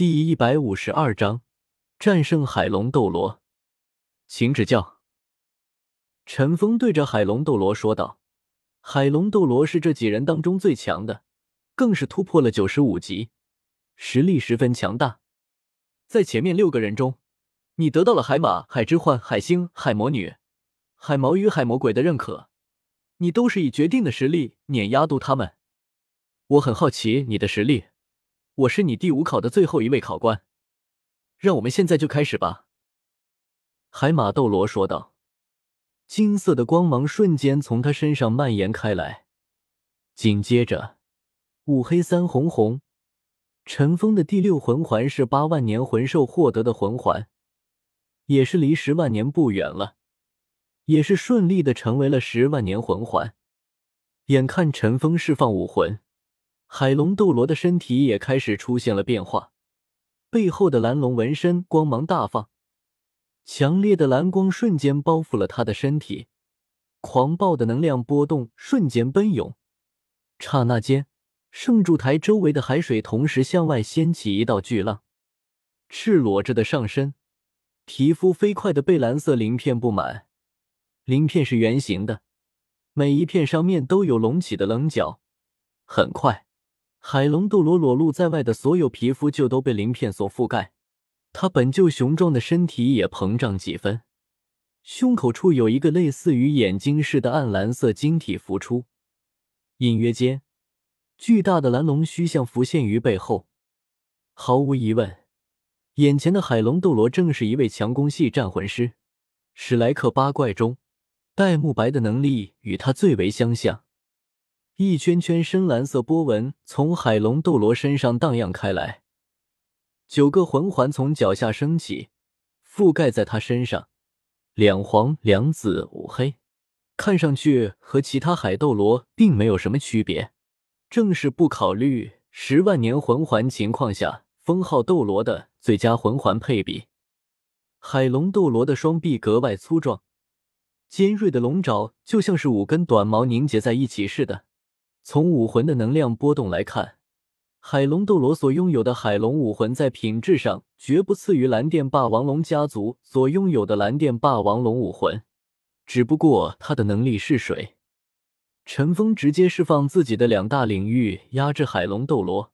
第一百五十二章战胜海龙斗罗，请指教。陈峰对着海龙斗罗说道：“海龙斗罗是这几人当中最强的，更是突破了九十五级，实力十分强大。在前面六个人中，你得到了海马、海之幻、海星、海魔女、海毛与海魔鬼的认可，你都是以决定的实力碾压住他们。我很好奇你的实力。”我是你第五考的最后一位考官，让我们现在就开始吧。”海马斗罗说道。金色的光芒瞬间从他身上蔓延开来，紧接着，五黑三红红，尘封的第六魂环是八万年魂兽获得的魂环，也是离十万年不远了，也是顺利的成为了十万年魂环。眼看尘封释放武魂。海龙斗罗的身体也开始出现了变化，背后的蓝龙纹身光芒大放，强烈的蓝光瞬间包覆了他的身体，狂暴的能量波动瞬间奔涌，刹那间，圣柱台周围的海水同时向外掀起一道巨浪，赤裸着的上身，皮肤飞快的被蓝色鳞片布满，鳞片是圆形的，每一片上面都有隆起的棱角，很快。海龙斗罗裸露在外的所有皮肤就都被鳞片所覆盖，他本就雄壮的身体也膨胀几分，胸口处有一个类似于眼睛似的暗蓝色晶体浮出，隐约间，巨大的蓝龙须像浮现于背后。毫无疑问，眼前的海龙斗罗正是一位强攻系战魂师，史莱克八怪中，戴沐白的能力与他最为相像。一圈圈深蓝色波纹从海龙斗罗身上荡漾开来，九个魂环从脚下升起，覆盖在他身上，两黄两紫五黑，看上去和其他海斗罗并没有什么区别，正是不考虑十万年魂环情况下封号斗罗的最佳魂环配比。海龙斗罗的双臂格外粗壮，尖锐的龙爪就像是五根短毛凝结在一起似的。从武魂的能量波动来看，海龙斗罗所拥有的海龙武魂在品质上绝不次于蓝电霸王龙家族所拥有的蓝电霸王龙武魂。只不过他的能力是水。陈峰直接释放自己的两大领域压制海龙斗罗。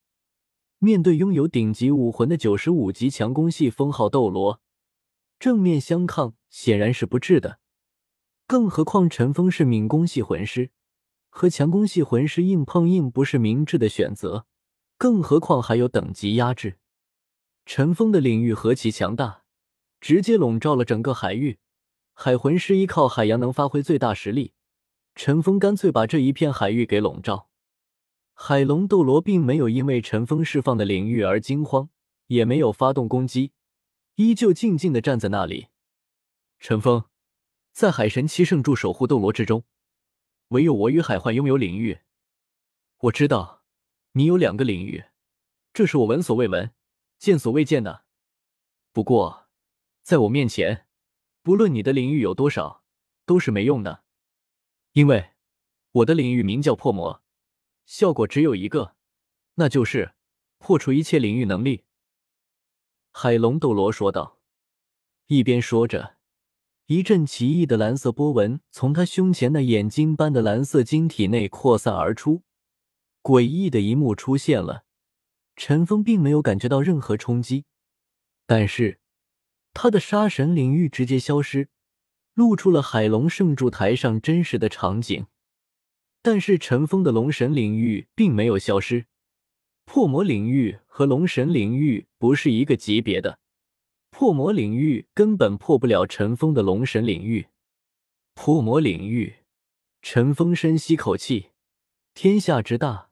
面对拥有顶级武魂的九十五级强攻系封号斗罗，正面相抗显然是不智的。更何况陈峰是敏攻系魂师。和强攻系魂师硬碰硬不是明智的选择，更何况还有等级压制。陈峰的领域何其强大，直接笼罩了整个海域。海魂师依靠海洋能发挥最大实力，陈峰干脆把这一片海域给笼罩。海龙斗罗并没有因为陈峰释放的领域而惊慌，也没有发动攻击，依旧静静的站在那里。陈峰，在海神七圣柱守护斗罗之中。唯有我与海幻拥有领域，我知道你有两个领域，这是我闻所未闻、见所未见的。不过，在我面前，不论你的领域有多少，都是没用的，因为我的领域名叫破魔，效果只有一个，那就是破除一切领域能力。”海龙斗罗说道，一边说着。一阵奇异的蓝色波纹从他胸前那眼睛般的蓝色晶体内扩散而出，诡异的一幕出现了。陈峰并没有感觉到任何冲击，但是他的杀神领域直接消失，露出了海龙圣柱台上真实的场景。但是陈峰的龙神领域并没有消失，破魔领域和龙神领域不是一个级别的。破魔领域根本破不了陈峰的龙神领域。破魔领域，陈峰深吸口气，天下之大，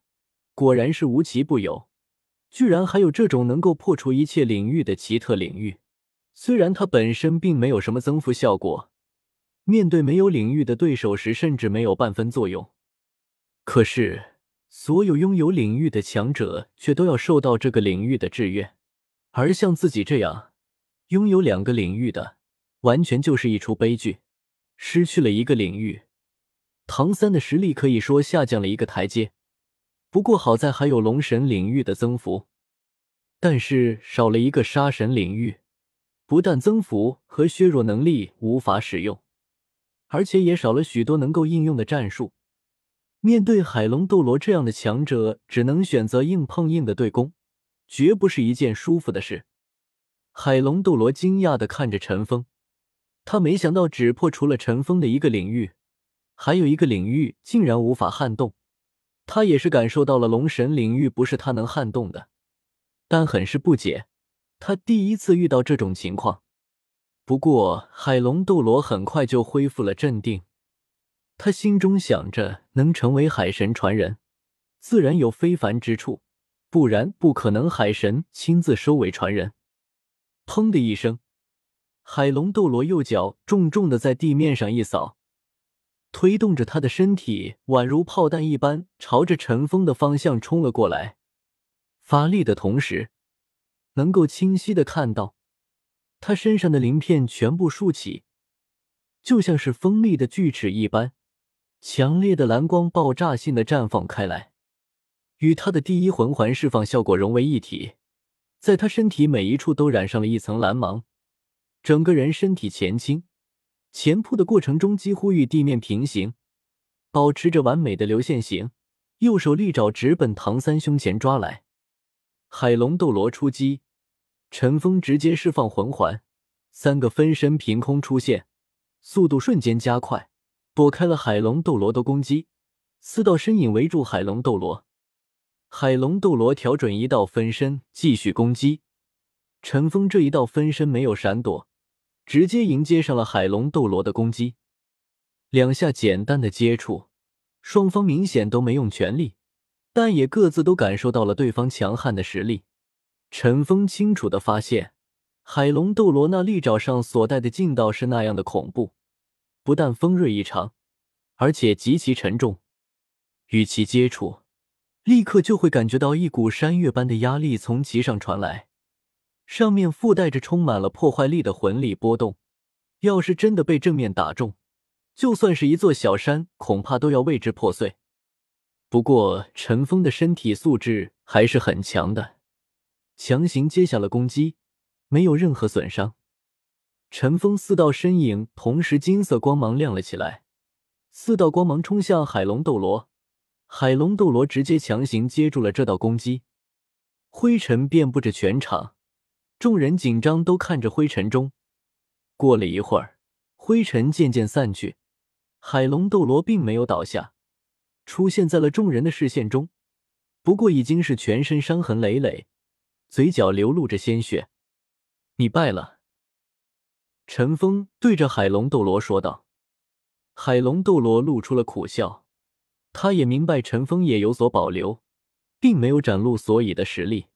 果然是无奇不有，居然还有这种能够破除一切领域的奇特领域。虽然它本身并没有什么增幅效果，面对没有领域的对手时，甚至没有半分作用。可是，所有拥有领域的强者却都要受到这个领域的制约，而像自己这样。拥有两个领域的，完全就是一出悲剧。失去了一个领域，唐三的实力可以说下降了一个台阶。不过好在还有龙神领域的增幅。但是少了一个杀神领域，不但增幅和削弱能力无法使用，而且也少了许多能够应用的战术。面对海龙斗罗这样的强者，只能选择硬碰硬的对攻，绝不是一件舒服的事。海龙斗罗惊讶的看着陈峰，他没想到只破除了陈峰的一个领域，还有一个领域竟然无法撼动。他也是感受到了龙神领域不是他能撼动的。但很是不解，他第一次遇到这种情况。不过海龙斗罗很快就恢复了镇定，他心中想着，能成为海神传人，自然有非凡之处，不然不可能海神亲自收为传人。砰的一声，海龙斗罗右脚重重的在地面上一扫，推动着他的身体宛如炮弹一般，朝着陈峰的方向冲了过来。发力的同时，能够清晰的看到，他身上的鳞片全部竖起，就像是锋利的锯齿一般，强烈的蓝光爆炸性的绽放开来，与他的第一魂环释放效果融为一体，在他身体每一处都染上了一层蓝芒，整个人身体前倾，前扑的过程中几乎与地面平行，保持着完美的流线型，右手利爪直奔唐三胸前抓来。海龙斗罗出击，陈峰直接释放魂环，三个分身凭空出现，速度瞬间加快，躲开了海龙斗罗的攻击。四道身影围住海龙斗罗，海龙斗罗调准一道分身继续攻击。陈峰这一道分身没有闪躲，直接迎接上了海龙斗罗的攻击。两下简单的接触，双方明显都没用全力。但也各自都感受到了对方强悍的实力。陈峰清楚的发现，海龙斗罗那利爪上所带的劲道是那样的恐怖，不但锋锐异常，而且极其沉重。与其接触，立刻就会感觉到一股山岳般的压力从其上传来，上面附带着充满了破坏力的魂力波动。要是真的被正面打中，就算是一座小山，恐怕都要为之破碎。不过，陈峰的身体素质还是很强的，强行接下了攻击，没有任何损伤。陈峰四道身影同时金色光芒亮了起来，四道光芒冲向海龙斗罗，海龙斗罗直接强行接住了这道攻击，灰尘遍布着全场，众人紧张都看着灰尘中。过了一会儿，灰尘渐渐散去，海龙斗罗并没有倒下。出现在了众人的视线中，不过已经是全身伤痕累累，嘴角流露着鲜血。你败了。陈峰对着海龙斗罗说道。海龙斗罗露出了苦笑，他也明白陈峰也有所保留，并没有展露所以的实力。